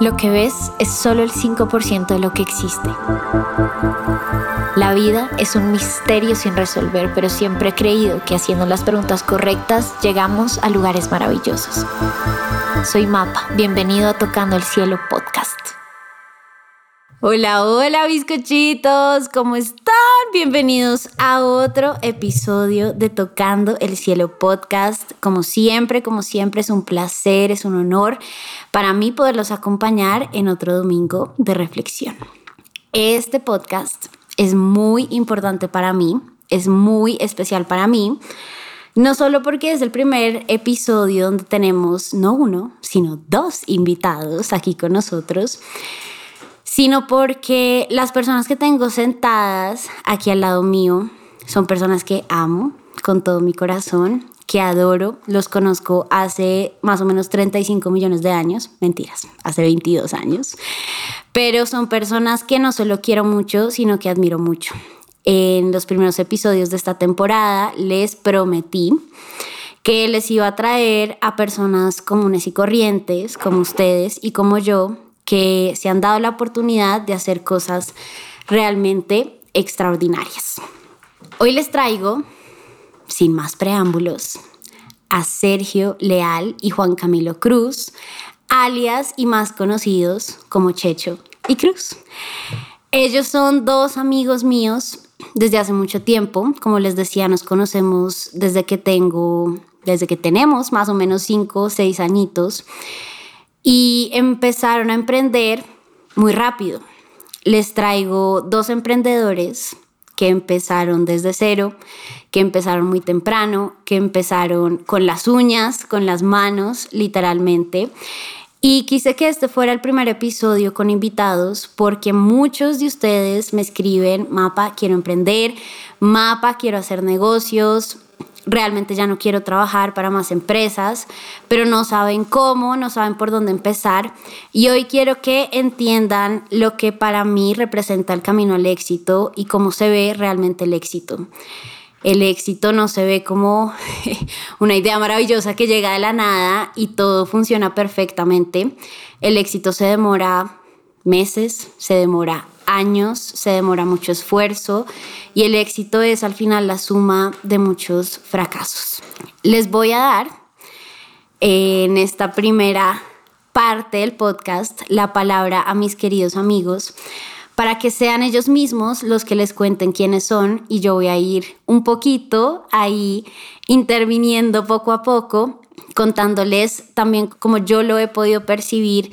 Lo que ves es solo el 5% de lo que existe. La vida es un misterio sin resolver, pero siempre he creído que haciendo las preguntas correctas llegamos a lugares maravillosos. Soy Mapa, bienvenido a Tocando el Cielo Podcast. Hola, hola bizcochitos, ¿cómo están? Bienvenidos a otro episodio de Tocando el Cielo Podcast. Como siempre, como siempre, es un placer, es un honor para mí poderlos acompañar en otro domingo de reflexión. Este podcast es muy importante para mí, es muy especial para mí. No solo porque es el primer episodio donde tenemos no uno, sino dos invitados aquí con nosotros sino porque las personas que tengo sentadas aquí al lado mío son personas que amo con todo mi corazón, que adoro, los conozco hace más o menos 35 millones de años, mentiras, hace 22 años, pero son personas que no solo quiero mucho, sino que admiro mucho. En los primeros episodios de esta temporada les prometí que les iba a traer a personas comunes y corrientes, como ustedes y como yo, que se han dado la oportunidad de hacer cosas realmente extraordinarias. Hoy les traigo, sin más preámbulos, a Sergio Leal y Juan Camilo Cruz, alias y más conocidos como Checho y Cruz. Ellos son dos amigos míos desde hace mucho tiempo. Como les decía, nos conocemos desde que tengo, desde que tenemos más o menos cinco o seis añitos y empezaron a emprender muy rápido. Les traigo dos emprendedores que empezaron desde cero, que empezaron muy temprano, que empezaron con las uñas, con las manos, literalmente. Y quise que este fuera el primer episodio con invitados porque muchos de ustedes me escriben, Mapa, quiero emprender, Mapa, quiero hacer negocios, realmente ya no quiero trabajar para más empresas, pero no saben cómo, no saben por dónde empezar. Y hoy quiero que entiendan lo que para mí representa el camino al éxito y cómo se ve realmente el éxito. El éxito no se ve como una idea maravillosa que llega de la nada y todo funciona perfectamente. El éxito se demora meses, se demora años, se demora mucho esfuerzo y el éxito es al final la suma de muchos fracasos. Les voy a dar en esta primera parte del podcast la palabra a mis queridos amigos para que sean ellos mismos los que les cuenten quiénes son y yo voy a ir un poquito ahí interviniendo poco a poco, contándoles también como yo lo he podido percibir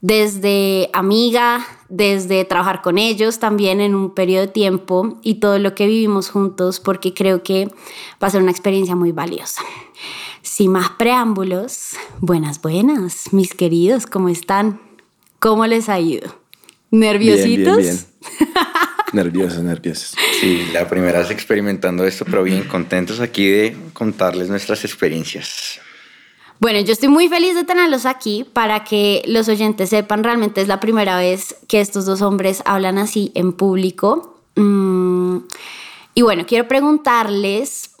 desde amiga, desde trabajar con ellos también en un periodo de tiempo y todo lo que vivimos juntos porque creo que va a ser una experiencia muy valiosa. Sin más preámbulos, buenas, buenas, mis queridos, ¿cómo están? ¿Cómo les ha ido? ¿Nerviositos? Bien, bien, nerviosos, nerviosos. Sí, la primera vez experimentando esto, pero bien contentos aquí de contarles nuestras experiencias. Bueno, yo estoy muy feliz de tenerlos aquí para que los oyentes sepan, realmente es la primera vez que estos dos hombres hablan así en público. Mm, y bueno, quiero preguntarles,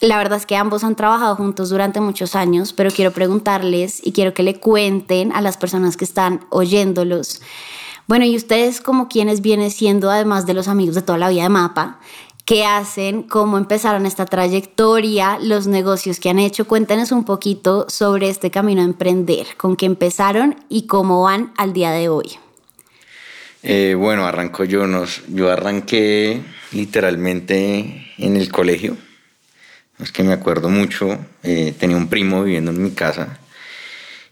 la verdad es que ambos han trabajado juntos durante muchos años, pero quiero preguntarles y quiero que le cuenten a las personas que están oyéndolos. Bueno, y ustedes como quienes vienen siendo, además de los amigos de toda la vida de Mapa, qué hacen, cómo empezaron esta trayectoria, los negocios que han hecho. Cuéntenos un poquito sobre este camino a emprender, con qué empezaron y cómo van al día de hoy. Eh, bueno, arranco yo. Nos, yo arranqué literalmente en el colegio. Es que me acuerdo mucho. Eh, tenía un primo viviendo en mi casa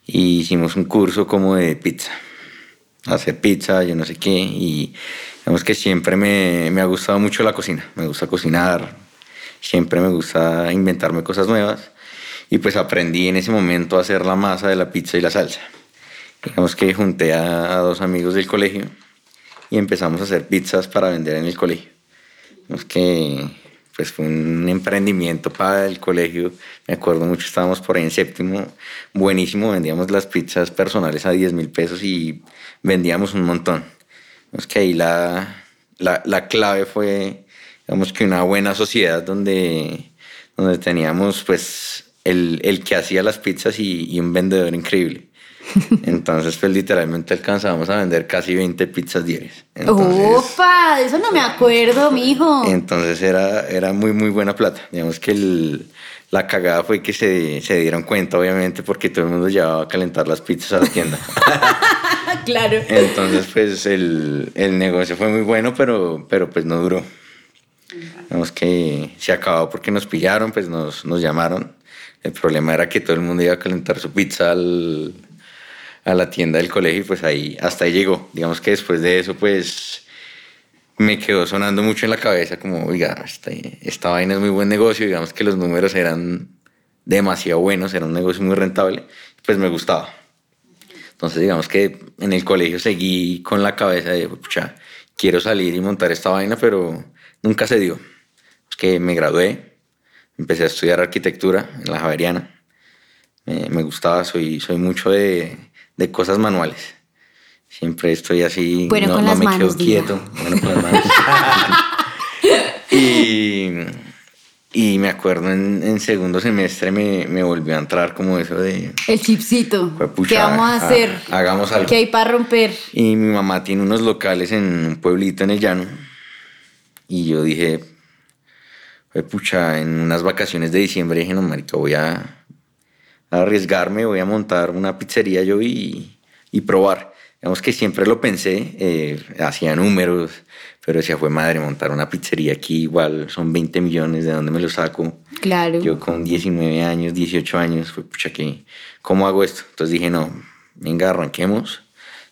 y hicimos un curso como de pizza. Hacer pizza, yo no sé qué. Y Digamos que siempre me, ha gustado mucho la cocina. Me gusta cocinar, siempre me gusta inventarme cosas nuevas. Y pues aprendí en ese momento a hacer la masa de la pizza y la salsa. Digamos que junté a, dos amigos del colegio y empezamos a hacer pizzas para vender en el colegio. Digamos que pues fue un emprendimiento para el colegio. Me acuerdo mucho, estábamos por ahí en séptimo, buenísimo, vendíamos las pizzas personales a 10 mil pesos y vendíamos un montón. Es que ahí la, la, la, clave fue, digamos que una buena sociedad donde, donde teníamos pues el, el que hacía las pizzas y, y, un vendedor increíble. Entonces, pues literalmente alcanzábamos a vender casi 20 pizzas diarias. Entonces, ¡Opa! De eso no me acuerdo, mijo. entonces era, era muy, muy buena plata. Digamos que el- la cagada fue que se, se dieron cuenta, obviamente, porque todo el mundo llevaba a calentar las pizzas a la tienda. claro. Entonces, pues el, el negocio fue muy bueno, pero, pero pues no duró. Digamos que se acabó porque nos pillaron, pues nos, nos llamaron. El problema era que todo el mundo iba a calentar su pizza a la tienda del colegio y pues ahí, hasta ahí llegó. Digamos que después de eso, pues me quedó sonando mucho en la cabeza como, oiga, esta, esta vaina es muy buen negocio, digamos que los números eran demasiado buenos, era un negocio muy rentable, pues me gustaba. Entonces, digamos que en el colegio seguí con la cabeza de, pucha, quiero salir y montar esta vaina, pero nunca se dio. Es que me gradué, empecé a estudiar arquitectura en la Javeriana. Me, me gustaba, soy, soy mucho de, de cosas manuales. Siempre estoy así, Bueno, no, con no las me manos, quedo diga. quieto. Bueno, con las manos. y, me acuerdo en, en segundo semestre me, me volvió a entrar como eso de, El chipsito. ¿Qué vamos a ha- hacer? hagamos algo. ¿Qué hay para romper? Y mi mamá tiene unos locales en un pueblito en el llano. Y yo dije, "Jue pucha, en unas vacaciones de diciembre dije, no, marica, voy a, a arriesgarme, voy a montar una pizzería yo y, y probar. Digamos que siempre lo pensé, eh, hacía números, pero decía, fue madre, montar una pizzería aquí igual son 20 millones, ¿de dónde me lo saco? Claro. Yo con 19 años, 18 años, fue pucha que, ¿cómo hago esto? Entonces dije, no, venga, arranquemos.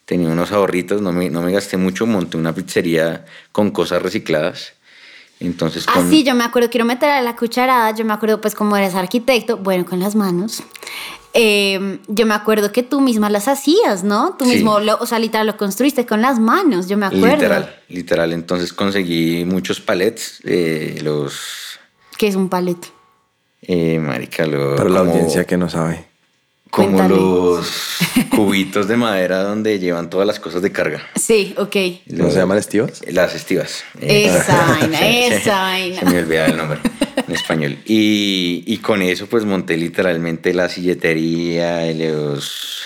Tenía unos ahorritos, no me, no me gasté mucho, monté una pizzería con cosas recicladas. Entonces, Ah, sí, yo me acuerdo, quiero meter a la cucharada, yo me acuerdo pues como eres arquitecto, bueno, con las manos. Eh, yo me acuerdo que tú misma las hacías, ¿no? Tú Sí. mismo, lo, o sea, literal, lo construiste con las manos, yo me acuerdo. literal, literal. Entonces conseguí muchos palets, eh, los, Que es un paleto. eh, marica, lo- Para la audiencia que no sabe. como Cuéntale. los cubitos de madera donde llevan todas las cosas de carga. Sí, ok. ¿No Los- se llaman estivas? Las estivas. Esa vaina, esa vaina. Se me olvidaba el nombre en español. Y, y con eso pues monté literalmente la silletería, los,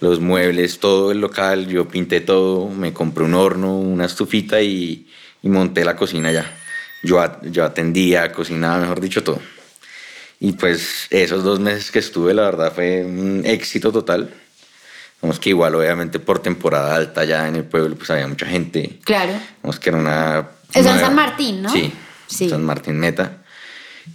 los muebles, todo el local. Yo pinté todo, me compré un horno, una estufita y, y monté la cocina ya. Yo, yo atendía, cocinaba, mejor dicho, todo. Y pues esos dos meses que estuve, la verdad, fue un éxito total. Vamos que igual, obviamente, por temporada alta ya en el pueblo, pues había mucha gente. Claro. Vamos que era una... Eso en San Martín, ¿no? Sí, Sí. San Martín Meta.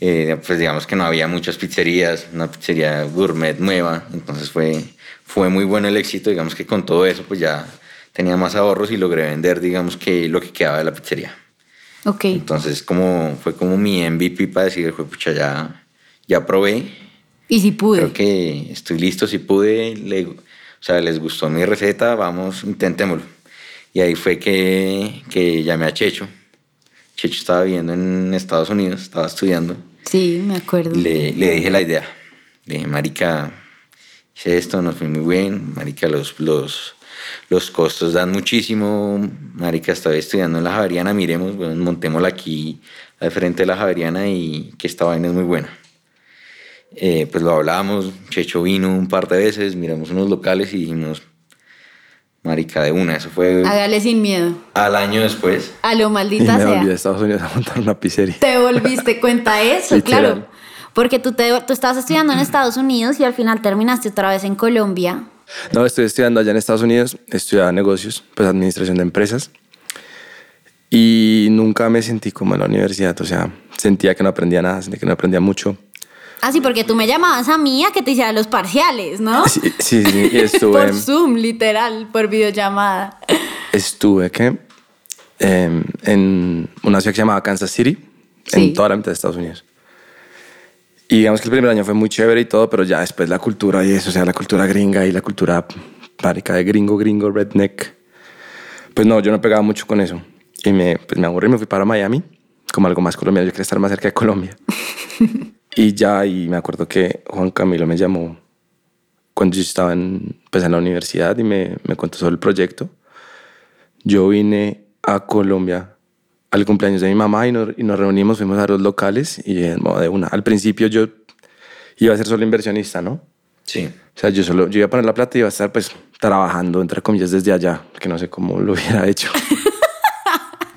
Eh, pues digamos que no había muchas pizzerías, una pizzería gourmet nueva, entonces fue, fue muy bueno el éxito, digamos que con todo eso pues ya tenía más ahorros y logré vender digamos que lo que quedaba de la pizzería. Ok. Entonces como, fue como mi MVP para decir, fue pucha, ya, ya probé, Y si pude. creo que estoy listo, si pude, le- o sea, les gustó mi receta, vamos, intentémoslo. Y ahí fue que, que llamé a Checho. Checho estaba viviendo en Estados Unidos, estaba estudiando. Sí, me acuerdo. Le, le dije la idea. Le dije, marica, hice esto, nos fue muy bien. Marica, los, los, los costos dan muchísimo. Marica, estaba estudiando en la Javeriana, miremos, bueno, montémosla aquí al frente de la Javeriana y que esta vaina es muy buena. Eh, pues lo hablábamos, Checho vino un par de veces, miramos unos locales y dijimos, marica, de una, eso fue Hágale sin miedo. al año después. A lo Y maldita me sea. volví a Estados Unidos a montar una pizzería. Te volviste cuenta de eso, claro. Porque tú, te, tú estabas estudiando en Estados Unidos y al final terminaste otra vez en Colombia. No, estoy estudiando allá en Estados Unidos, estudiaba negocios, pues administración de empresas. Y nunca me sentí como en la universidad, o sea, sentía que no aprendía nada, sentía que no aprendía mucho. Ah, sí, porque tú me llamabas a mí a que te hiciera los parciales, ¿no? Sí, sí, sí, y estuve, Por Zoom, literal, por videollamada. estuve ¿qué? Em, en una ciudad que se llamaba Kansas City, Sí. en toda la mitad de Estados Unidos. Y digamos que el primer año fue muy chévere y todo, pero ya después la cultura y eso, o sea, la cultura gringa y la cultura párica de gringo, gringo, redneck. Pues no, yo no pegaba mucho con eso. Y me, pues me aburrí, me fui para Miami, como algo más colombiano. Yo quería estar más cerca de Colombia. y ya, y me acuerdo que Juan Camilo me llamó cuando yo estaba en, pues en la universidad y me, me contó sobre el proyecto. Yo vine a Colombia al cumpleaños de mi mamá y nos, y nos reunimos, fuimos a los locales y de una. Al principio yo iba a ser solo inversionista, ¿no? Sí. O sea, yo solo, yo iba a poner la plata y iba a estar pues trabajando, entre comillas, desde allá, que no sé cómo lo hubiera hecho.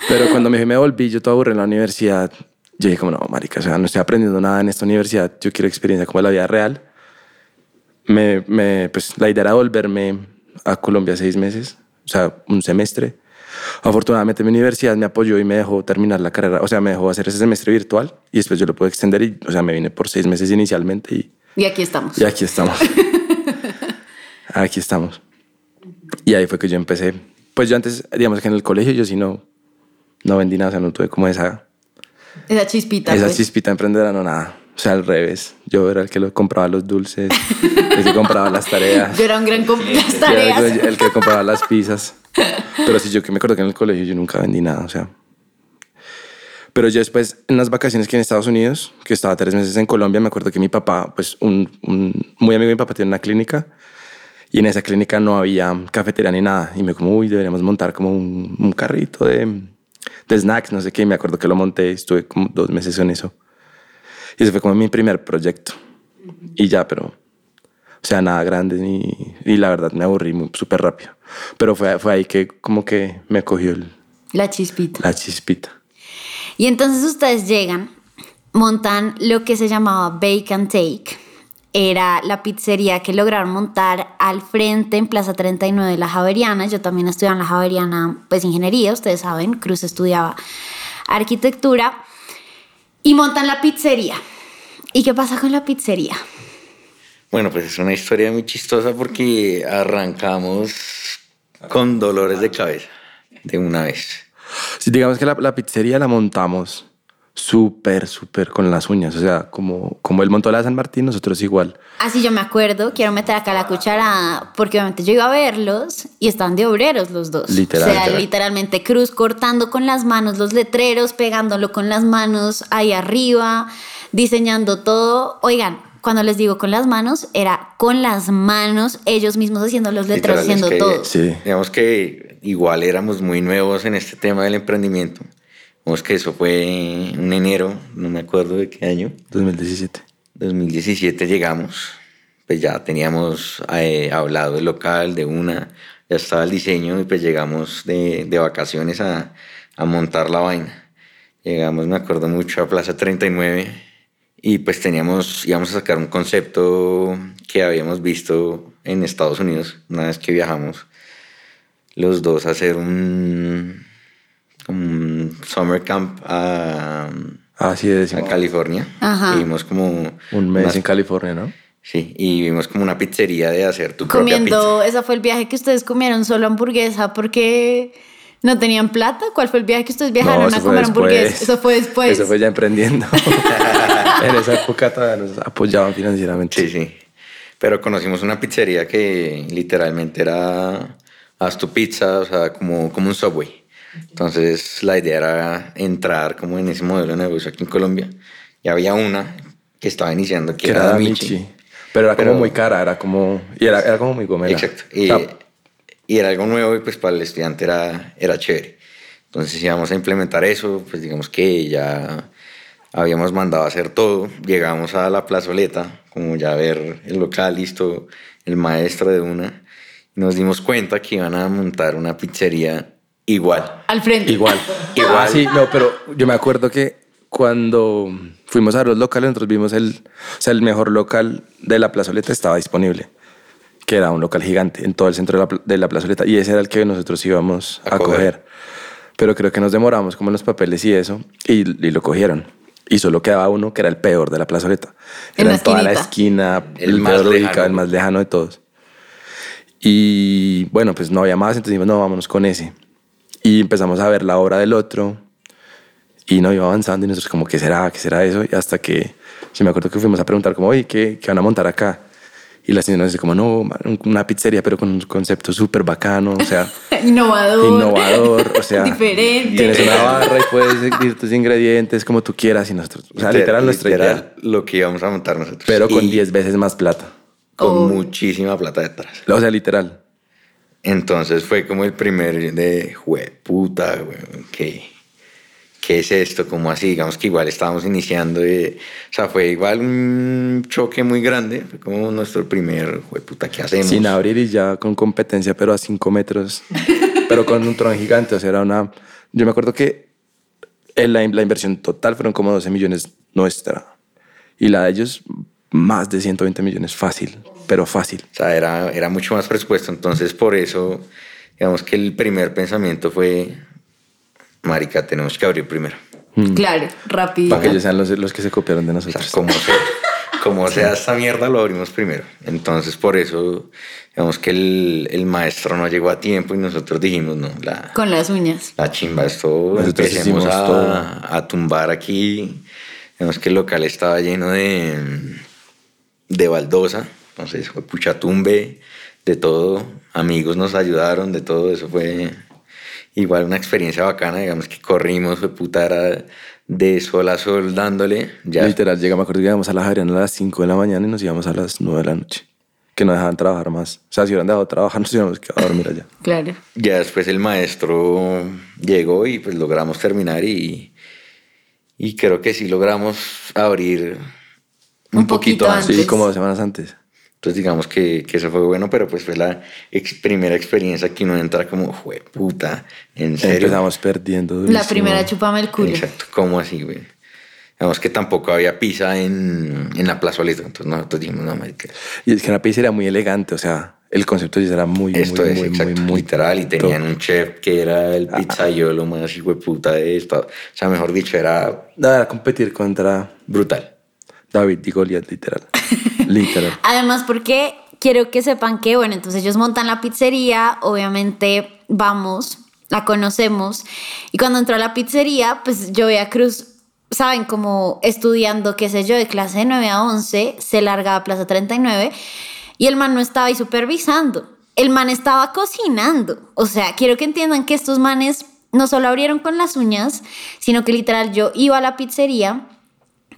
Pero cuando me, me volví, yo todo aburrido en la universidad, yo dije como, no, marica, o sea, no estoy aprendiendo nada en esta universidad, yo quiero experiencia como la vida real. Me, me, pues la idea era volverme a Colombia seis meses, o sea, un semestre. Afortunadamente mi universidad me apoyó y me dejó terminar la carrera, o sea, me dejó hacer ese semestre virtual y después yo lo pude extender y, o sea, me vine por seis meses inicialmente y, Y aquí estamos. y aquí estamos. aquí estamos. Y ahí fue que yo empecé. Pues yo antes, digamos que en el colegio yo sí no, no vendí nada, o sea, no tuve como esa, Esa chispita. esa pues. chispita emprendedora, no nada. O sea, al revés. Yo era el que lo compraba los dulces, el que compraba las tareas. Yo era un gran las Yo tareas. era el, el que compraba las pizzas. Pero sí, yo que me acuerdo que en el colegio yo nunca vendí nada, o sea. Pero yo después, en las vacaciones que en Estados Unidos, que estaba tres meses en Colombia, me acuerdo que mi papá, pues un, un muy amigo de mi papá tiene una clínica y en esa clínica no había cafetería ni nada. Y me como, uy, deberíamos montar como un, un carrito de, de snacks, no sé qué. Me acuerdo que lo monté, estuve como dos meses en eso. Y ese fue como mi primer proyecto. Y ya, pero, o sea, nada grande ni, y la verdad me aburrí muy- súper rápido. Pero fue, fue ahí que como que me cogió el- La chispita. la chispita. Y entonces ustedes llegan, montan lo que se llamaba Bake and Take. Era la pizzería que lograron montar al frente en Plaza 39 de la Javeriana. Yo también estudiaba en la Javeriana, pues ingeniería, ustedes saben. Cruz estudiaba arquitectura. Y montan la pizzería. ¿Y qué pasa con la pizzería? Bueno, pues es una historia muy chistosa porque arrancamos con dolores de cabeza de una vez. Sí, digamos que la, la pizzería la montamos súper, súper con las uñas. O sea, como, como él montó la de San Martín, nosotros igual. Así yo me acuerdo, quiero meter acá la cucharada, porque obviamente yo iba a verlos y estaban de obreros los dos. Literal. O sea, Literal. literalmente Cruz cortando con las manos los letreros, pegándolo con las manos ahí arriba, diseñando todo. Oigan, cuando les digo con las manos, era con las manos, ellos mismos haciendo los letreros, Literal, es haciendo que, todo. Sí. Digamos que igual éramos muy nuevos en este tema del emprendimiento. Digamos que eso fue en enero, no me acuerdo de qué año. 2017. 2017 llegamos, pues ya teníamos eh, hablado del local, de una, ya estaba el diseño y pues llegamos de, de vacaciones a, a montar la vaina. Llegamos, me acuerdo mucho, a Plaza 39 y pues teníamos, íbamos a sacar un concepto que habíamos visto en Estados Unidos una vez que viajamos los dos a hacer un, un summer camp a, Así es. a California. Ajá. Y vimos como Un mes unas- en California, ¿no? Sí, y vimos como una pizzería de hacer tu propia Comiendo, pizza. ese fue el viaje que ustedes comieron solo hamburguesa porque no tenían plata. ¿Cuál fue el viaje que ustedes viajaron a comer hamburguesa? Eso fue después. Eso fue ya emprendiendo. en esa época todavía nos apoyaban financieramente. Sí, sí. Pero conocimos una pizzería que literalmente era haz tu pizza, o sea, como, como un subway. Entonces la idea era entrar como en ese modelo de negocio aquí en Colombia. Y había una que estaba iniciando que, era Vinci. Vinci. Pero era Pero- como muy cara, era como... Y era, era como muy gomela. Exacto. Y, O sea, y era algo nuevo y pues para el estudiante era, era chévere. Entonces íbamos a implementar eso, pues digamos que ya habíamos mandado a hacer todo. Llegamos a la plazoleta, como ya a ver el local listo, el maestro de una. Y nos dimos cuenta que iban a montar una pizzería igual. Al frente. Igual. Igual. Ah, sí, no, pero yo me acuerdo que cuando fuimos a los locales, nosotros vimos el, o sea, el mejor local de la plazoleta estaba disponible, que era un local gigante en todo el centro de la, de la plazoleta, y ese era el que nosotros íbamos a, A coger. coger. Pero creo que nos demoramos como en los papeles y eso, y, y lo cogieron. Y solo quedaba uno que era el peor de la plazoleta. En Era la en toda la esquina, El el, más lejano. ubicado, el más lejano de todos. Y bueno, pues no había más, entonces dijimos, no, vámonos con ese. Y empezamos a ver la obra del otro y no iba avanzando y nosotros como, ¿qué será? ¿Qué será eso? Y hasta que, yo me acuerdo que fuimos a preguntar como, oye, ¿qué, qué van a montar acá? Y la señora dice como, no, una pizzería, pero con un concepto súper bacano, o sea, Innovador. innovador, o sea, Diferente. tienes una barra y puedes seguir tus ingredientes como tú quieras y nosotros, o sea, literal, nuestra idea, Lo que íbamos a montar nosotros. pero con Y 10 veces más plata. Con Oh. muchísima plata detrás. O sea, literal. Entonces fue como el primer de, jue puta, ¿qué, ¿qué es esto? ¿Cómo así? Digamos que igual estábamos iniciando, o sea, fue igual un choque muy grande, fue como nuestro primer, fue puta, ¿qué hacemos? Sin abrir y ya con competencia, pero a 5 metros, pero con un tron gigante, o sea, era una... Yo me acuerdo que la, la inversión total fueron como 12 millones nuestra, y la de ellos más de 120 millones, fácil, pero fácil. O sea, era, era mucho más presupuesto, entonces por eso, digamos que el primer pensamiento fue, marica, tenemos que abrir primero. Claro, rápido. Para que ellos sean los, los que se copiaron de O sea, nosotros. como sea, como sea esta mierda, lo abrimos primero. Entonces, por eso, digamos que el, el maestro no llegó a tiempo y nosotros dijimos, no, la, Con las uñas. la chimba, esto Nosotros empecemos a, todo. a tumbar aquí. Digamos que el local estaba lleno de, de baldosa, entonces fue pucha tumbe, de todo. Amigos nos ayudaron, de todo eso fue igual una experiencia bacana, digamos que corrimos, fue puta, era de sol a sol dándole. Ya Literal, llegamos, me acuerdo que íbamos a la Javeriana a las 5 de la mañana y nos íbamos a las 9 de la noche. Que no dejaban trabajar más. O sea, si hubieran dejado trabajar, nos quedado a dormir allá. Claro. Ya después el maestro llegó y pues logramos terminar y, y creo que sí logramos abrir un, Un poquito poquito antes. Antes. Sí, como dos semanas antes. Entonces digamos que, que eso fue bueno, pero pues fue la ex- primera experiencia que uno entra como, fue puta, en serio. Empezamos perdiendo. La durísimo. primera chupame el culo. Exacto, ¿cómo así, güey? Digamos que tampoco había pizza en, en la plazoleta, entonces nosotros dijimos, no, marica, Y es que la pizza era muy elegante, o sea, el concepto ella era muy, esto muy, es muy, exacto, muy, muy literal, y tenían un chef que era el pizzaiolo más hijo de puta de esto, o sea, mejor dicho, era Nada, era competir contra brutal. David y Goliat, literal. literal. Además, porque quiero que sepan que, bueno, entonces ellos montan la pizzería, obviamente vamos, la conocemos, y cuando entró a la pizzería, pues yo veía a Cruz, saben, como estudiando, qué sé yo, de clase de 9 a 11, se largaba a Plaza 39, y el man no estaba ahí supervisando, el man estaba cocinando. O sea, quiero que entiendan que estos manes no solo abrieron con las uñas, sino que literal yo iba a la pizzería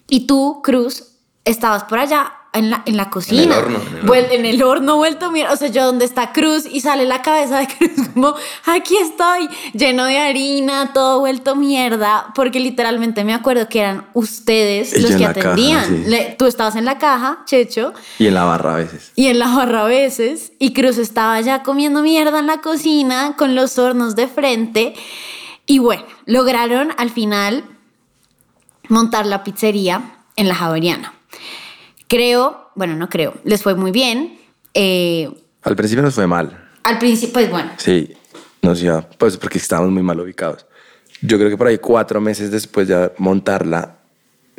y tú, Cruz, estabas por allá en la, en la cocina. horno, en el Vuel- horno. en el horno vuelto, mira, o sea, yo donde está Cruz y sale la cabeza de Cruz como, aquí estoy, lleno de harina, todo vuelto mierda, porque literalmente me acuerdo que eran ustedes los que caja, atendían. sí. Le- tú estabas en la caja, Checho, Y en la barra a veces. y en la barra a veces, y Cruz estaba ya comiendo mierda en la cocina con los hornos de frente. Y bueno, lograron al final montar la pizzería en la Javeriana. Creo, bueno, no creo, les fue muy bien. Eh, Al principio nos fue mal. al principio, pues bueno, Sí, nos iba, pues porque estábamos muy mal ubicados. Yo creo que por ahí cuatro meses después de montarla,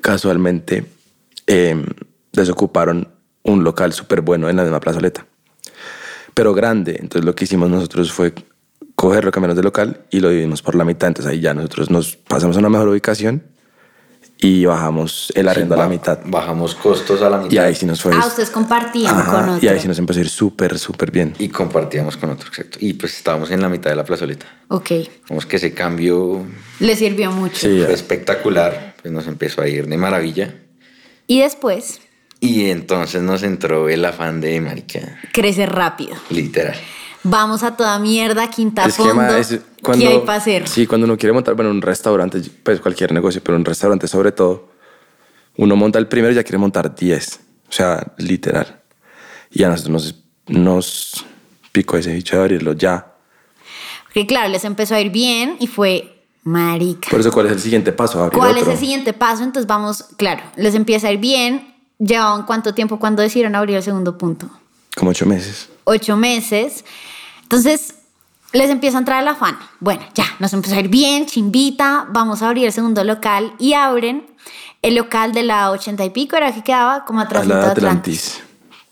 casualmente eh, desocuparon un local súper bueno en la misma plazoleta, pero grande. Entonces lo que hicimos nosotros fue cogerlo, cambiarnos de local y lo dividimos por la mitad. Entonces ahí ya nosotros nos pasamos a una mejor ubicación y bajamos el arriendo a la mitad. Bajamos costos a la mitad. Y ahí sí nos fue. ah, ustedes compartían Ajá, con otro. y ahí sí nos empezó a ir súper, súper bien. Y compartíamos con otro, exacto. Y pues estábamos en la mitad de la plazoleta. Ok, Vemos que ese cambio les sirvió mucho. Sí, fue espectacular, pues nos empezó a ir de maravilla. Y después, Y entonces nos entró el afán de marica, crece rápido. literal. Vamos a toda mierda, quinta Es fondo. es cuando, ¿Qué hay para hacer? Sí, cuando uno quiere montar, bueno, un restaurante, pues cualquier negocio, pero un restaurante sobre todo, uno monta el primero y ya quiere montar 10. O sea, literal. Y a nosotros nos, nos picó ese bicho de abrirlo ya. Porque claro, les empezó a ir bien y fue marica. Por eso, ¿cuál es el siguiente paso? Abrir ¿Cuál es el siguiente paso? Entonces vamos, claro, les empieza a ir bien. ¿Llevaban cuánto tiempo cuando decidieron abrir el segundo punto? Como ocho meses. Ocho meses. Entonces les empieza a entrar el afán. Bueno, ya, nos empezó a ir bien, chimbita, vamos a abrir el segundo local y abren el local de la ochenta y pico, era que quedaba como atrás de la Atlantis. Atlantis.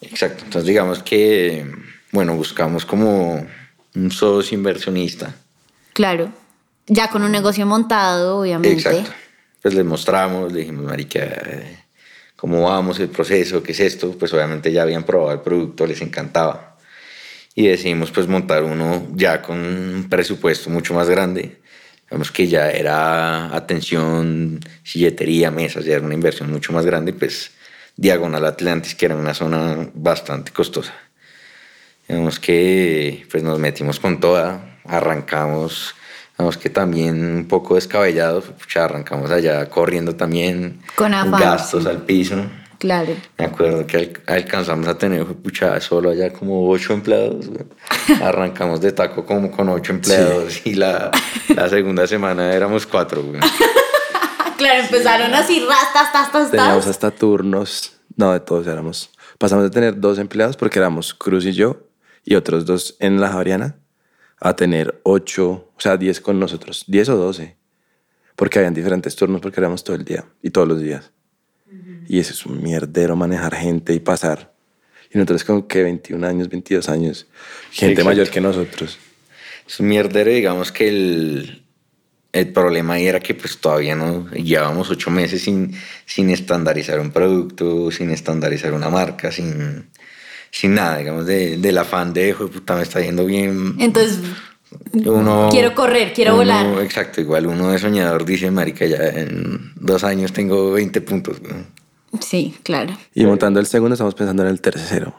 Exacto. Entonces digamos que, bueno, buscamos como un socio inversionista. Claro, ya con un negocio montado, obviamente. Exacto. Pues les mostramos, le dijimos, marica, eh, cómo vamos, el proceso, qué es esto. Pues obviamente ya habían probado el producto, les encantaba. Y decidimos pues montar uno ya con un presupuesto mucho más grande. Vemos que ya era atención, silletería, mesas, ya era una inversión mucho más grande, pues Diagonal Atlantis, que era una zona bastante costosa. Vemos que pues nos metimos con toda, arrancamos, Vamos que también un poco descabellados, arrancamos allá corriendo también. Con afán. Gastos al piso. Claro. Me acuerdo que al- alcanzamos a tener, pucha, solo allá como ocho empleados. güey. Arrancamos de taco como con ocho empleados y la, la segunda semana éramos cuatro. güey. Claro, empezaron así, rastas, tas, tas, Teníamos hasta turnos. No, de todos éramos. Pasamos de tener dos empleados porque éramos Cruz y yo y otros dos en la Javeriana a tener ocho, o sea, diez con nosotros, diez o doce. Porque habían diferentes turnos porque éramos todo el día y todos los días. Y eso es un mierdero manejar gente y pasar. Y nosotros como que 21 años, 22 años. Gente exacto. mayor que nosotros. Es un mierdero, digamos que el, el problema ahí era que pues todavía no llevábamos ocho meses sin, sin estandarizar un producto, sin estandarizar una marca, sin, sin nada, digamos, de- del afán de, "Hijo de puta, me está yendo bien. Entonces, Uno, Quiero correr, quiero uno- volar. Exacto, igual uno de soñador dice, marica, ya en dos años tengo 20 puntos. güey". sí, claro. Y montando el segundo estamos pensando en el tercero.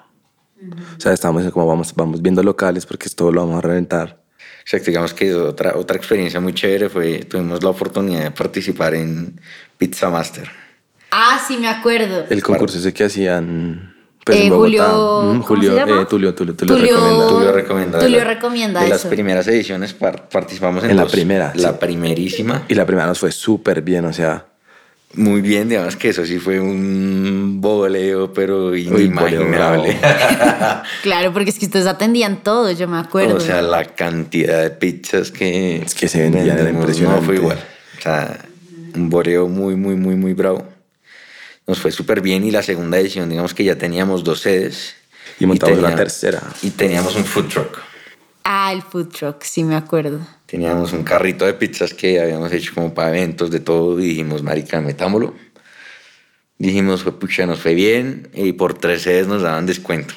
O sea, estamos como vamos, vamos viendo locales porque esto lo vamos a reventar. Exacto, digamos que otra, otra experiencia muy chévere fue, tuvimos la oportunidad de participar en Pizza Master. Ah, sí, me acuerdo. El concurso ese que hacían pues, Eh, en Bogotá. Julio- ¿cómo Julio, se llama? eh, Tulio, Tulio, Tulio, Tulio- recomienda. Tulio recomienda. Tulio de la- recomienda De las eso. primeras ediciones par- participamos en, En la primera, La sí. primerísima. Y la primera nos fue súper bien, o sea, Muy bien, digamos que eso sí fue un boleo, pero inimaginable. Claro, porque es que ustedes atendían todo, yo me acuerdo. o sea, la cantidad de pizzas que, Es que se vendían, era impresionante. No fue igual. O sea, un boleo muy, muy, muy, muy bravo. Nos fue súper bien y la segunda edición, digamos que ya teníamos dos sedes. Y montamos una tenía- tercera. Y teníamos un food truck. Ah, el food truck, sí me acuerdo. Teníamos un carrito de pizzas que habíamos hecho como para eventos de todo y dijimos, marica, metámoslo. Dijimos, fue pucha, nos fue bien y por tres sedes nos daban descuento.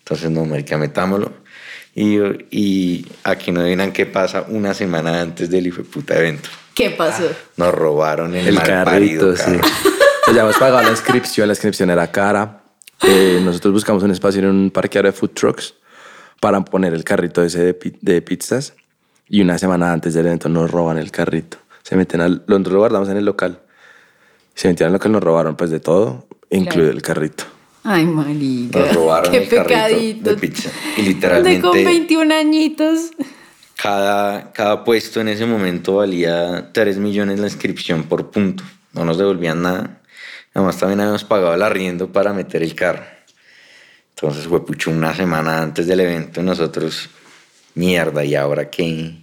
Entonces, no, marica, metámoslo. Y, y aquí no adivinan qué pasa una semana antes del hijo de puta evento. ¿Qué pasó? Nos robaron el, El malparido carrito, sí. carro. Pues ya hemos pagado la inscripción, la inscripción era cara. Eh, nosotros buscamos un espacio en un parqueadero de food trucks para poner el carrito ese de, de pizzas. Y una semana antes del evento nos roban el carrito. Se meten al... Nosotros lo guardamos en el local. Se metieron al local, nos robaron pues de todo, incluido el carrito. Ay, marica. Nos robaron Qué el carrito pecadito. de pizza. Y De literalmente... con 21 añitos. Cada, cada puesto en ese momento valía 3 millones la inscripción por punto. No nos devolvían nada. Además también habíamos pagado el arriendo para meter el carro. Entonces fue pucho una semana antes del evento y nosotros, mierda, ¿y ahora qué,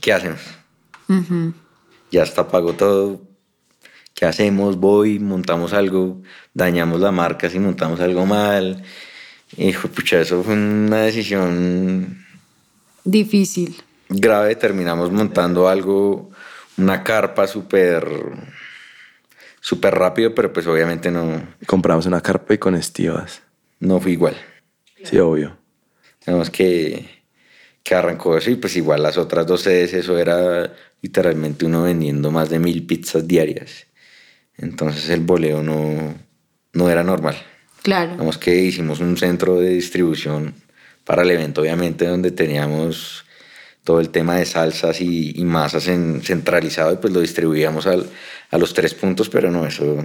qué hacemos? Ya está pago todo. ¿Qué hacemos? Voy, montamos algo, dañamos la marca si montamos algo mal. Y fue pucha, eso fue una decisión Difícil. grave terminamos montando algo, una carpa súper súper rápido, pero pues obviamente no, Compramos una carpa y con estivas. no fue igual. Sí, obvio. Digamos que, que arrancó eso y pues igual las otras dos sedes, eso era literalmente uno vendiendo más de mil pizzas diarias. Entonces el boleo no, no era normal. Claro. Digamos que hicimos un centro de distribución para el evento, obviamente, donde teníamos todo el tema de salsas y, y masas en, centralizado y pues lo distribuíamos al- a los tres puntos, pero no, eso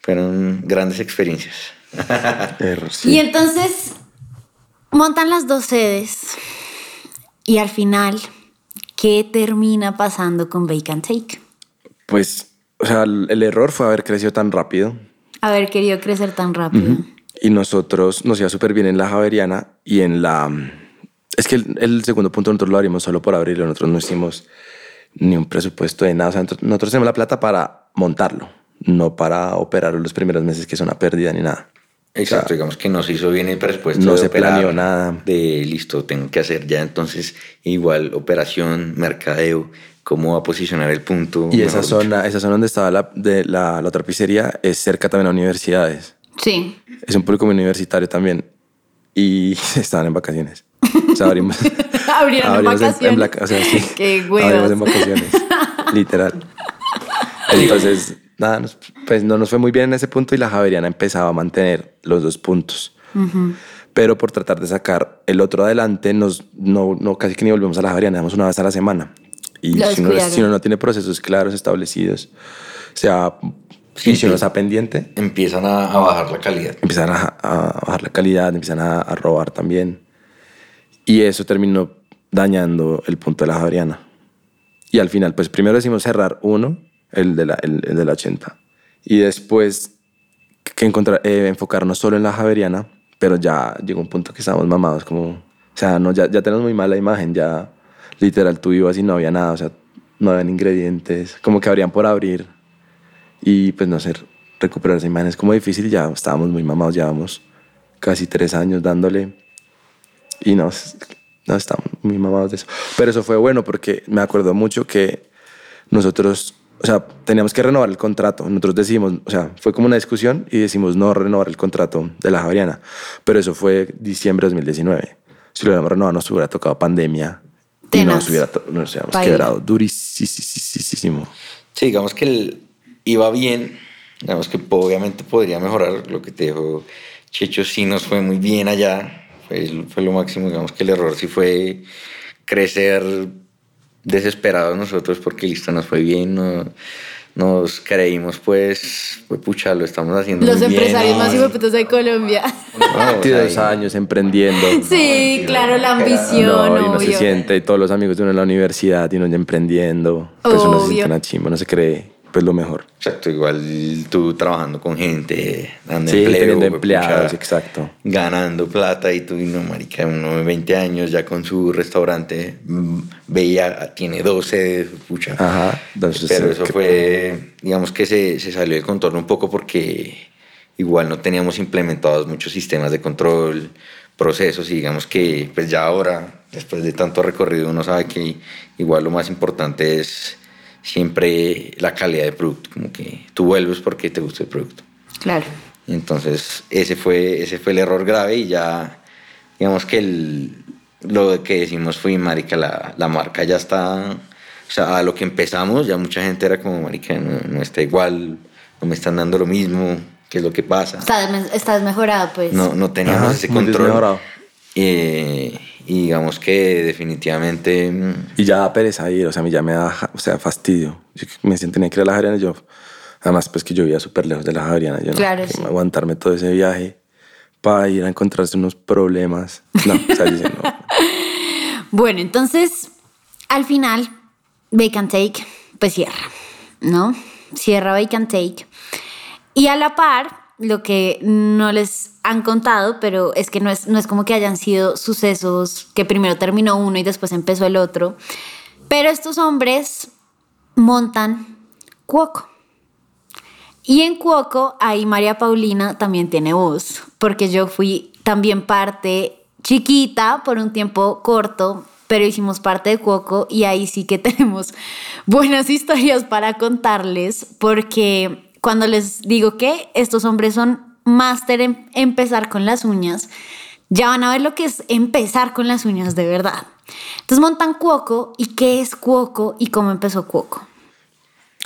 fueron grandes experiencias. Y entonces montan las dos sedes y al final, ¿qué termina pasando con Bake and Take? Pues, o sea, el el error fue haber crecido tan rápido. Haber querido crecer tan rápido. Y nosotros nos iba súper bien en la Javeriana y en la... Es que el, el segundo punto nosotros lo haríamos solo por abrirlo. Nosotros no hicimos ni un presupuesto de nada. O sea, nosotros, nosotros tenemos la plata para montarlo, no para operarlo los primeros meses, que es una pérdida ni nada. Exacto, digamos que no se hizo bien el presupuesto. no de se operar, planeó nada. De listo, tengo que hacer ya entonces igual operación, mercadeo, cómo va a posicionar el punto. Y esa dicho. zona, esa zona donde estaba la, de la, la otra pizzería es cerca también a universidades. Sí. Es un público muy universitario también. Y estaban en vacaciones. O sea, abrimos, Abrieron en abrimos vacaciones. vaca- o sea, sí. Qué Abrimos en vacaciones. literal. Entonces, nada, pues no nos fue muy bien en ese punto y la Javeriana empezaba a mantener los dos puntos. Pero por tratar de sacar el otro adelante, nos, no, no casi que ni volvemos a la Javeriana, damos una vez a la semana. Y si uno, si uno no tiene procesos claros, establecidos, o sea, Sí, y si uno está pendiente, Empiezan a, a bajar la calidad. empiezan a, a bajar la calidad, empiezan a, a robar también. Y eso terminó dañando el punto de la Javeriana. Y al final, pues primero decimos cerrar uno, el de la, el, de la 80. Y después que encontrar, eh, enfocarnos solo en la Javeriana, pero ya llegó un punto que estábamos mamados, como, o sea, no, ya, ya tenemos muy mala imagen, ya literal tú ibas y no había nada, o sea, no habían ingredientes, como que habrían por abrir. Y pues no sé, recuperar esa imagen es como difícil, ya estábamos muy mamados, llevamos casi tres años dándole y nos, no estamos muy mamados de eso. Pero eso fue bueno porque me acuerdo mucho que nosotros, o sea, teníamos que renovar el contrato. Nosotros decimos, o sea, fue como una discusión y decimos no renovar el contrato de la Javeriana. Pero eso fue diciembre de 2019. Si lo hubiéramos renovado, nos hubiera tocado pandemia y Tenaz. nos, hubiera, to- nos hubiéramos quebrado durísimo. Sí, digamos que el, iba bien. Digamos que obviamente podría mejorar. Lo que te dijo Checho sí nos fue muy bien allá. Fue, fue lo máximo. Digamos que el error sí fue crecer desesperados nosotros porque listo, nos fue bien. no- nos creímos pues, pues pucha, lo estamos haciendo Los muy bien, empresarios ¿no? más hijueputos de Colombia. No, o sea, 22 y- años emprendiendo. Sí, claro, la ambición, No, y uno se obvio. siente, y todos los amigos de uno en la universidad y uno ya emprendiendo, pues uno se Obvio. siente una chimba, uno se cree pues lo mejor. Exacto, igual tú trabajando con gente, dando Sí, empleo, teniendo empleados, pucha, exacto. ganando plata y tú, y no, marica, uno de 20 años ya con su restaurante, mm, veía, tiene 12, pucha. Ajá, entonces, Pero eso que- fue, digamos que se, se salió del contorno un poco porque igual no teníamos implementados muchos sistemas de control, procesos y digamos que pues ya ahora, después de tanto recorrido, uno sabe que igual lo más importante es siempre la calidad del producto, como que tú vuelves porque te gusta el producto. Claro. Entonces, ese fue, ese fue el error grave y ya, digamos que el, lo que decimos fue, marica, la, la marca ya está, o sea, a lo que empezamos, ya mucha gente era como, marica, no, no está igual, no me están dando lo mismo, ¿qué es lo que pasa? Estás, estás mejorado, pues. No, no teníamos Ajá, ese control. Eh, y digamos que definitivamente... mm, Y ya da pereza ir, o sea, a mí ya me da, o sea, fastidio. Yo me siento tenía que ir a la Javeriana y yo, además pues que yo vivía súper lejos de la Javeriana, yo no, Claro, que sí. aguantarme todo ese viaje para ir a encontrarse unos problemas. No, o sea, decía, no. Bueno, entonces, al final, Bake and Take, pues cierra, ¿no? Cierra Bake and Take. Y a la par, lo que no les han contado, pero es que no es, no es como que hayan sido sucesos que primero terminó uno y después empezó el otro. Pero estos hombres montan Cuoco. Y en Cuoco, ahí María Paulina también tiene voz, porque yo fui también parte chiquita por un tiempo corto, pero hicimos parte de Cuoco y ahí sí que tenemos buenas historias para contarles, porque cuando les digo que estos hombres son máster en empezar con las uñas, ya van a ver lo que es empezar con las uñas de verdad. Entonces montan Cuoco y qué es Cuoco y cómo empezó Cuoco.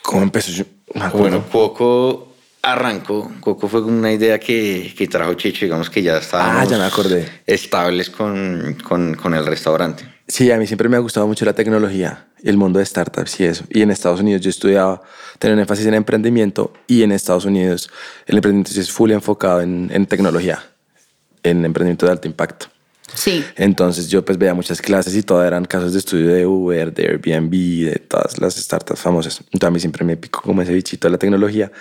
¿Cómo empezó yo? Bueno, Coco arrancó. Coco fue una idea que, que trajo Checho, digamos que ya estábamos Ah, ya me acordé. estables con, con, con el restaurante. Sí, a mí siempre me ha gustado mucho la tecnología, el mundo de startups y eso. Y en Estados Unidos yo estudiaba, tenía un énfasis en emprendimiento y en Estados Unidos el emprendimiento es full enfocado en, en tecnología, en emprendimiento de alto impacto. Sí. Entonces yo pues veía muchas clases y todas eran casos de estudio de Uber, de Airbnb, de todas las startups famosas. Entonces a mí siempre me picó como ese bichito de la tecnología.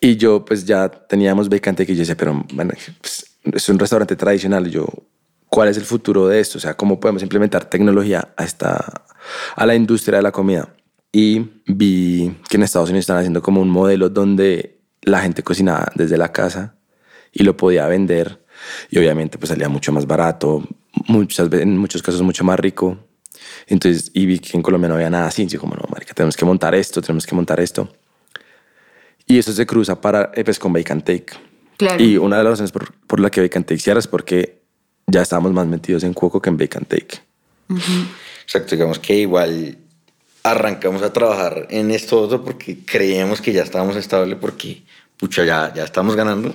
Y yo pues ya teníamos vacante que yo decía, pero bueno, pues, es un restaurante tradicional. Y yo, ¿cuál es el futuro de esto? O sea, ¿cómo podemos implementar tecnología a, esta, a la industria de la comida? Y vi que en Estados Unidos están haciendo como un modelo donde la gente cocinaba desde la casa y lo podía vender y obviamente pues salía mucho más barato, muchas veces, en muchos casos mucho más rico. Entonces, y vi que en Colombia no había nada así, yo como, no, marica, tenemos que montar esto, tenemos que montar esto. Y eso se cruza para, eh, pues, con and Take. Claro. Y una de las razones por, por la que and Take cierra es porque ya estábamos más metidos en Cuoco que en Bake and Take. Exacto, digamos que igual arrancamos a trabajar en esto otro porque creíamos que ya estábamos estables porque, pucha, ya, ya estamos ganando,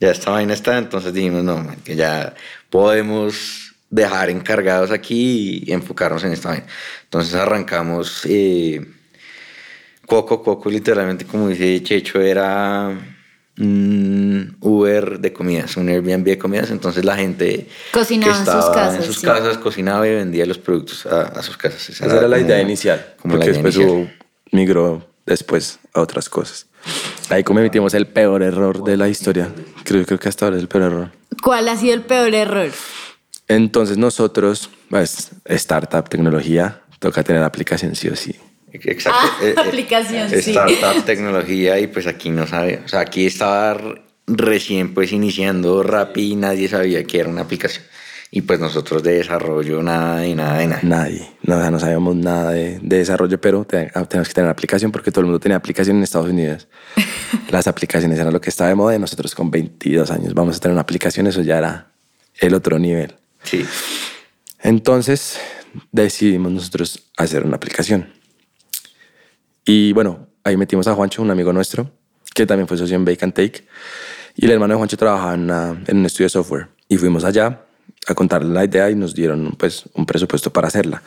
ya esta vaina está, entonces dijimos, no, man, que ya podemos dejar encargados aquí y enfocarnos en esta vaina. Entonces arrancamos eh, Coco, Coco literalmente como dice Checho era un Uber de comidas, un Airbnb de comidas, entonces la gente Cocinaba que en sus estaba casas, en sus sí. casas cocinaba y vendía los productos a, a sus casas. Esa era la como- idea inicial. como porque idea después inicial. hubo- migró después a otras cosas. Ahí cometimos el peor error de la historia. Creo, creo que hasta ahora es el peor error. ¿Cuál ha sido el peor error? Entonces nosotros, pues, startup, tecnología, toca tener aplicación sí o sí. Exacto. Ah, eh, eh, aplicación, sí. Startup, tecnología y pues aquí no sabe. O sea, aquí estaba recién pues iniciando Rappi y nadie sabía que era una aplicación. Y pues nosotros de desarrollo nada de nada de nada. Nadie, no, no sabíamos nada de, de desarrollo, pero te- ah, tenemos que tener aplicación porque todo el mundo tenía aplicación en Estados Unidos. Las aplicaciones eran lo que estaba de moda y nosotros con 22 años vamos a tener una aplicación, eso ya era el otro nivel. Sí. Entonces decidimos nosotros hacer una aplicación. Y bueno, ahí metimos a Juancho, un amigo nuestro, que también fue socio en Bake and Take. Y el hermano de Juancho trabajaba en, una- en un estudio de software. Y fuimos allá a contarle la idea y nos dieron pues, un presupuesto para hacerla.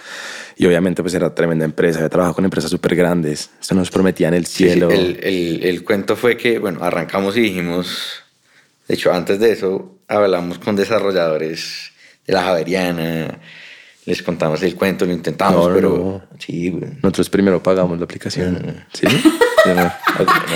Y obviamente pues era tremenda empresa, había trabajado con empresas súper grandes. Eso nos prometían el Sí, sí, cielo. El, el- el cuento fue que, bueno, arrancamos y dijimos, de hecho, antes de eso, hablamos con desarrolladores de la Javeriana, les contamos el cuento, lo intentamos, No, pero no. sí, güey. Nosotros primero pagamos la aplicación. ¿Sí? Yo no.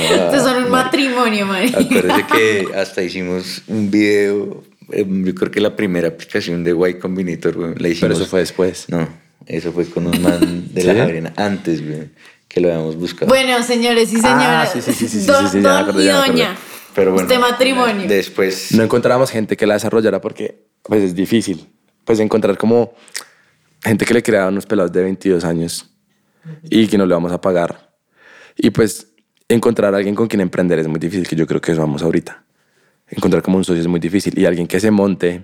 Estos son un matrimonio, marica. Acuérdese que hasta hicimos un video, eh, yo creo que la primera aplicación de Y Combinator, güey, la hicimos. Pero eso fue después. No, eso fue con un man de la ¿Sí? Javeriana antes, güey, que lo habíamos buscado. Bueno, señores y señoras. Ah, sí, sí, sí, sí, sí, don, sí, sí, don acordé, y doña. Pero bueno, Este matrimonio. Después, no encontrábamos gente que la desarrollara porque pues es difícil pues encontrar como gente que le crea a unos pelados de 22 años y que no le vamos a pagar y pues encontrar a alguien con quien emprender es muy difícil que yo creo que eso vamos ahorita encontrar como un socio es muy difícil y alguien que se monte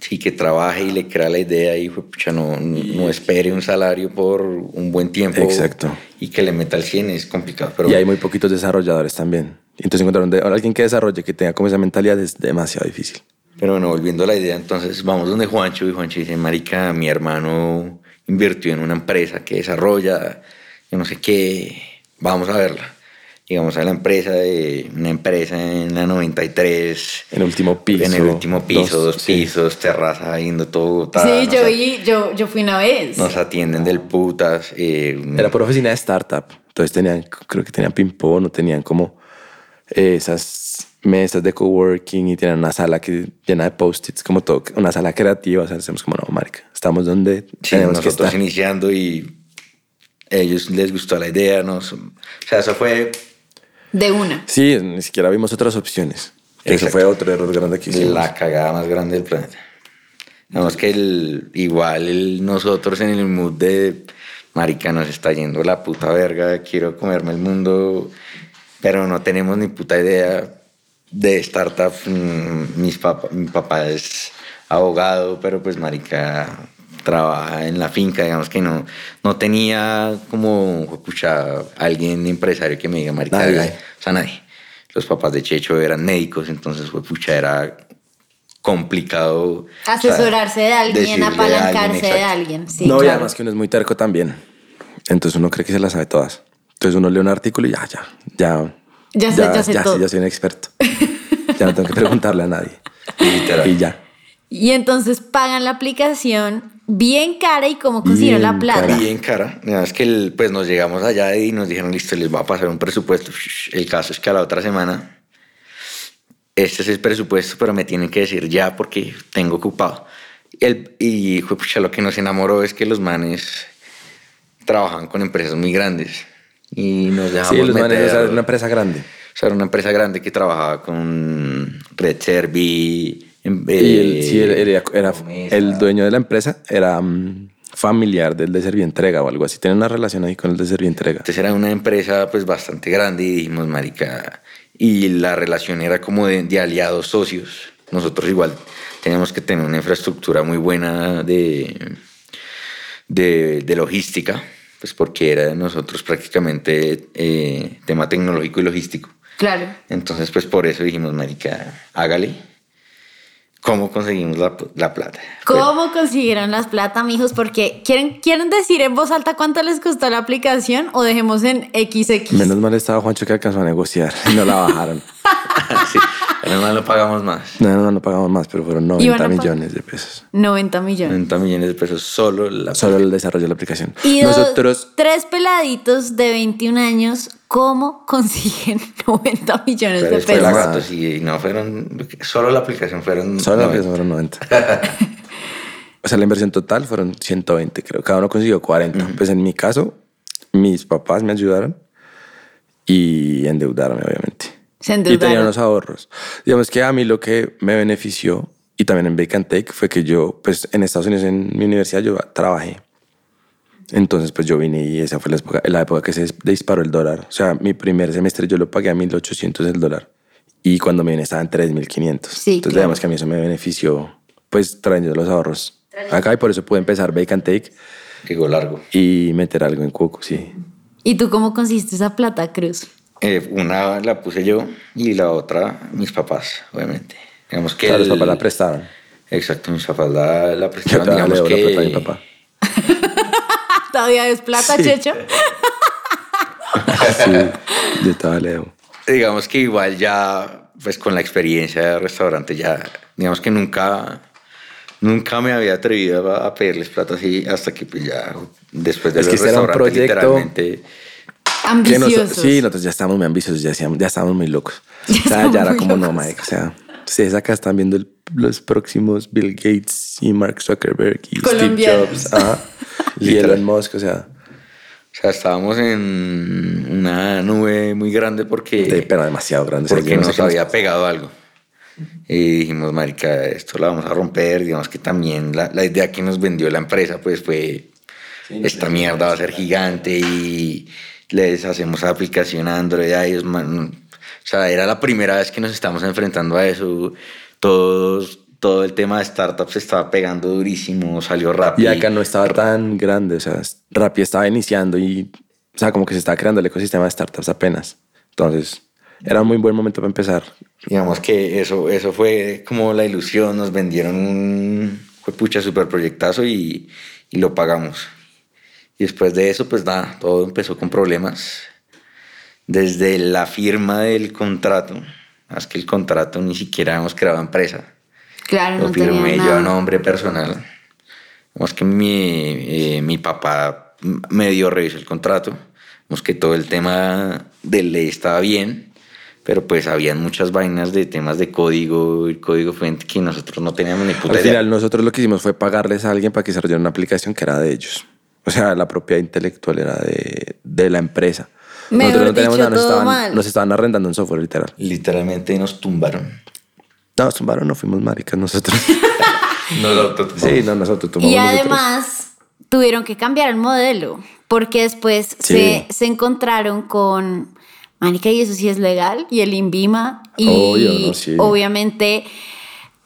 sí, que trabaje y le crea la idea y pucha, no, no espere un salario por un buen tiempo. Exacto. Y que le meta al 100 es complicado. Pero y hay muy poquitos desarrolladores también entonces encontrar de- alguien que desarrolle que tenga como esa mentalidad es demasiado difícil Pero bueno, volviendo a la idea, entonces vamos donde Juancho y Juancho dice, marica, mi hermano invirtió en una empresa que desarrolla, yo no sé qué, vamos a verla. Llegamos a la empresa, de una empresa en la 93, en el último piso en el último piso, dos, pisos, terraza, yendo todo Bogotá. Sí, yo vi, yo, yo fui una vez. Nos atienden del putas. eh, Era por oficina de startup. Entonces tenían, creo que tenían ping-pong, no tenían como eh, esas mesas de coworking y tenían una sala que llena de post-its, como todo, una sala creativa. O sea, hacemos como, no, marica, estamos donde Sí, tenemos que estar. iniciando y a ellos les gustó la idea. Nos, o sea, eso fue De una. Sí, ni siquiera vimos otras opciones. Eso fue otro error grande que hicimos. la cagada más grande del planeta. Digamos que el, igual el- nosotros en el mood de marica nos está yendo la puta verga, quiero comerme el mundo, pero no tenemos ni puta idea de startup. Mm, Mis papa- mi papá es abogado, pero pues marica trabaja en la finca, digamos que no, no tenía como, pucha, alguien empresario que me diga, marica, Nadie. haga- o sea, nadie. Los papás de Checho eran médicos, entonces fue pucha, era complicado. o sea, Asesorarse de alguien, apalancarse de exacto. alguien. Sí, no, y claro. además que uno es muy terco también. Entonces uno cree que se las sabe todas. Entonces uno lee un artículo y ya, ya, ya. Ya sé- ya sé ya, todo. ya soy un experto. ya no tengo que preguntarle a nadie. Literal. Y ya. Y entonces pagan la aplicación bien cara y cómo consiguieron Bien la plata. cara. Bien cara. Más que el- pues nos llegamos allá y nos dijeron, listo, les va a pasar un presupuesto. El caso es que a la otra semana, este es el presupuesto, pero me tienen que decir ya porque tengo ocupado. El, y lo que nos enamoró es que los manes trabajan con empresas muy grandes. Y nos dejamos Sí, los manes, meter- o sea, es una empresa grande. O sea, era una empresa grande que trabajaba con Red Servi. em- Y él, eh, sí, él era, el dueño de la empresa era mm, familiar del de Servientrega o algo así. Tiene una relación ahí con el de Servientrega. Entonces era una empresa pues bastante grande y dijimos, marica, y la relación era como de, de aliados socios. Nosotros igual teníamos que tener una infraestructura muy buena de, de, de logística, pues porque era de nosotros prácticamente eh, tema tecnológico y logístico. Claro. Entonces, pues por eso dijimos, marica, hágale. cómo conseguimos la, la plata. ¿Cómo consiguieron las plata, mijos? Porque ¿quieren, ¿quieren decir en voz alta cuánto les costó la aplicación o dejemos en XX? Menos mal estaba Juancho que alcanzó a negociar y no la bajaron. sí, menos mal no pagamos más. No, no, no pagamos más, pero fueron Iban 90 a pagar. millones de pesos. 90 millones. 90 millones de pesos solo la Solo el desarrollo de la aplicación. Y dos- Nosotros, tres peladitos de 21 años, ¿cómo consiguen 90 millones Pero de fue la pesos? gato, sí, no fueron, solo la aplicación fueron. solo la 90. aplicación fueron 90. o sea, la inversión total fueron 120, creo. Cada uno consiguió 40. Pues en mi caso, mis papás me ayudaron y endeudaron, obviamente. Se Y tenían unos ahorros. Digamos que a mí lo que me benefició, y también en and Take, fue que yo, pues en Estados Unidos, en mi universidad, yo trabajé. Entonces, pues yo vine y esa fue la época, la época que se dis- disparó el dólar. O sea, mi primer semestre yo lo pagué a 1800 el dólar. Y cuando me vine estaba en 3500. Sí, Entonces, claro. digamos que a mí eso me benefició, pues trayendo los ahorros acá. Y por eso pude empezar and Take Llegó largo. y meter algo en Cuoco, sí. ¿Y tú cómo consiste esa plata, Cruz? Eh, una la puse yo y la otra mis papás, obviamente. Digamos que Que los el- papás la prestaron. Exacto, mis papás la, la Yo prestaron. todavía le Digamos que plata a mi papá. ¿Todavía es plata, Sí. Checho? Sí, yo todavía le debo. digamos que igual ya, pues con la experiencia de restaurante, ya, digamos que nunca, nunca me había atrevido a, pedirles plata así hasta que pues ya después de Es los que ese era un restaurantes proyecto- literalmente Que nos- Ambiciosos. sí, nosotros ya estábamos muy ambiciosos, ya, decíamos- ya estábamos muy locos. Ya o sea, ya era como no, locos. Mike. O sea, ustedes acá están viendo el- los próximos Bill Gates y Mark Zuckerberg y Steve. Jobs. ajá, y. Elon Musk, o sea, O sea, estábamos en una nube muy grande porque, de- pero demasiado grande. porque no nos había pegado algo. Y dijimos, marica, esto lo vamos a romper. Digamos que también la, la idea que nos vendió la empresa pues fue, esta mierda va a ser gigante y les hacemos aplicación Android a ellos. man. O sea, era la primera vez que nos estamos enfrentando a eso. Todos, todo el tema de startups estaba pegando durísimo, salió rápido. Y acá no estaba tan grande, o sea, Rappi estaba iniciando y, o sea, como que se estaba creando el ecosistema de startups apenas. Entonces, era un muy buen momento para empezar. Digamos que eso, eso fue como la ilusión, nos vendieron un fue pucha super proyectazo y, y lo pagamos. Y después de eso, pues nada, todo empezó con problemas. Desde la firma del contrato, más que el contrato ni siquiera hemos creado empresa. Claro, Lo no tenía firmé yo nada. a nombre personal. Vemos que mi, eh, mi papá medio revisó el contrato. Vemos que todo el tema de ley estaba bien, pero pues habían muchas vainas de temas de código y código fuente que nosotros no teníamos ni puta Al idea. final, nosotros lo que hicimos fue pagarles a alguien para que desarrollara una aplicación que era de ellos. O sea, la propiedad intelectual era de, de la empresa. Mejor teníamos dicho, nos todo estaban, mal. nos estaban arrendando un software literal. Literalmente nos tumbaron. No, tumbaron, no fuimos maricas nosotros. Nos autotumbamos. sí, no, nosotros tumbamos Y nosotros. además tuvieron que cambiar el modelo porque después Sí. se, se encontraron con, Manica, y eso sí es legal, y el INVIMA, y Obvio, no, sí. obviamente,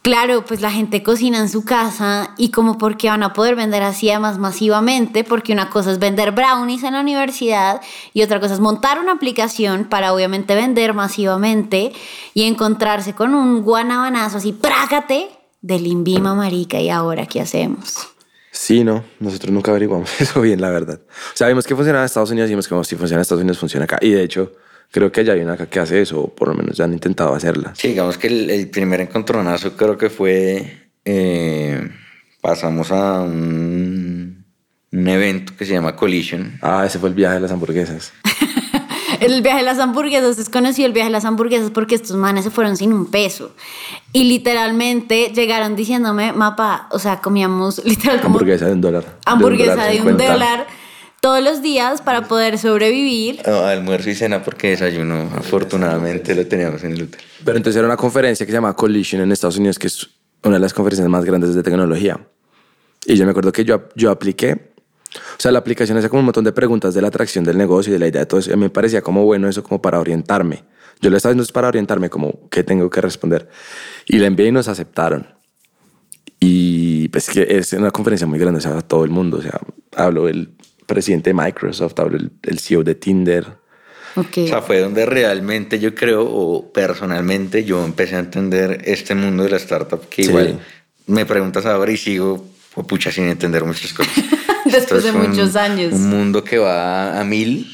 claro, pues la gente cocina en su casa y como porque van a poder vender así además masivamente, porque una cosa es vender brownies en la universidad y otra cosa es montar una aplicación para obviamente vender masivamente y encontrarse con un guanabanazo así, prácate del INVIMA, marica, y ahora, ¿qué hacemos? Sí, no, nosotros nunca averiguamos eso bien, la verdad. O sea, vimos que funcionaba en Estados Unidos y vimos que si funciona en Estados Unidos, funciona acá. Y de hecho, creo que ya hay una acá que hace eso, o por lo menos ya han intentado hacerla. Sí, digamos que el, el primer encontronazo creo que fue. eh, pasamos a un, un evento que se llama Collision. Ah, ese fue el viaje de las hamburguesas. El viaje de las hamburguesas es conocido el viaje de las hamburguesas porque estos manes se fueron sin un peso. Y literalmente llegaron diciéndome, mapa, o sea, comíamos literal como Hamburguesa de un dólar. hamburguesa de un 50. dólar todos los días para poder sobrevivir. No, almuerzo y cena porque desayuno afortunadamente lo teníamos en el hotel. Pero entonces era una conferencia que se llama Collision en Estados Unidos, que es una de las conferencias más grandes de tecnología. Y yo me acuerdo que yo, yo apliqué. O sea, la aplicación hacía como un montón de preguntas de la atracción del negocio y de la idea de todo eso. Y me parecía como bueno eso, como para orientarme. Yo lo estaba haciendo es para orientarme, como qué tengo que responder. Y la envié y nos aceptaron. Y pues que es una conferencia muy grande, o sea, todo el mundo. O sea, hablo el presidente de Microsoft, hablo el, el CEO de Tinder. Ok. O sea, fue donde realmente yo creo, o personalmente, yo empecé a entender este mundo de la startup, que Sí. igual me preguntas ahora y sigo, oh, pucha, sin entender muchas cosas. Después Esto de un- muchos años. Un mundo que va a mil,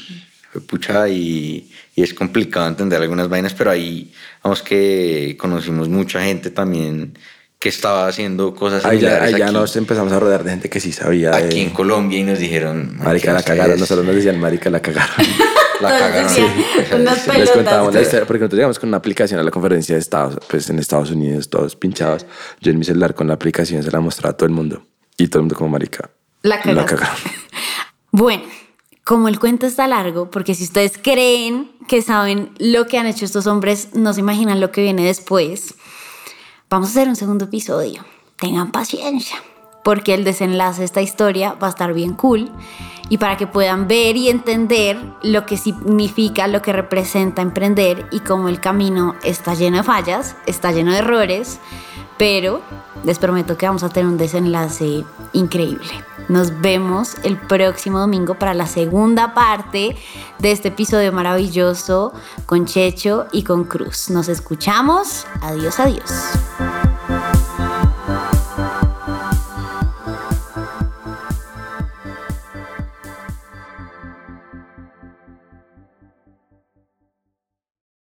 pucha, y, y es complicado entender algunas vainas, pero ahí, vamos que conocimos mucha gente también que estaba haciendo cosas Ahí ya, ya aquí, nos empezamos a rodear de gente que sí sabía. de- aquí en Colombia y nos dijeron... Marica, la ustedes cagaron. Nosotros nos decían, Marica, la cagaron. La cagaron. decían, Sí. unas Sí. Les contábamos la historia, porque nosotros llegamos con una aplicación a la conferencia de Estados, pues en Estados Unidos, todos pinchados. Yo en mi celular con la aplicación se la mostraba a todo el mundo. Y todo el mundo como marica. La cagaron. cagaron. Bueno, como el cuento está largo, porque si ustedes creen que saben lo que han hecho estos hombres, no se imaginan lo que viene después, vamos a hacer un segundo episodio. Tengan paciencia, porque el desenlace de esta historia va a estar bien cool. Y para que puedan ver y entender lo que significa, lo que representa emprender y cómo el camino está lleno de fallas, está lleno de errores, pero les prometo que vamos a tener un desenlace increíble. Nos vemos el próximo domingo para la segunda parte de este episodio maravilloso con Checho y con Cruz. Nos escuchamos. Adiós, adiós.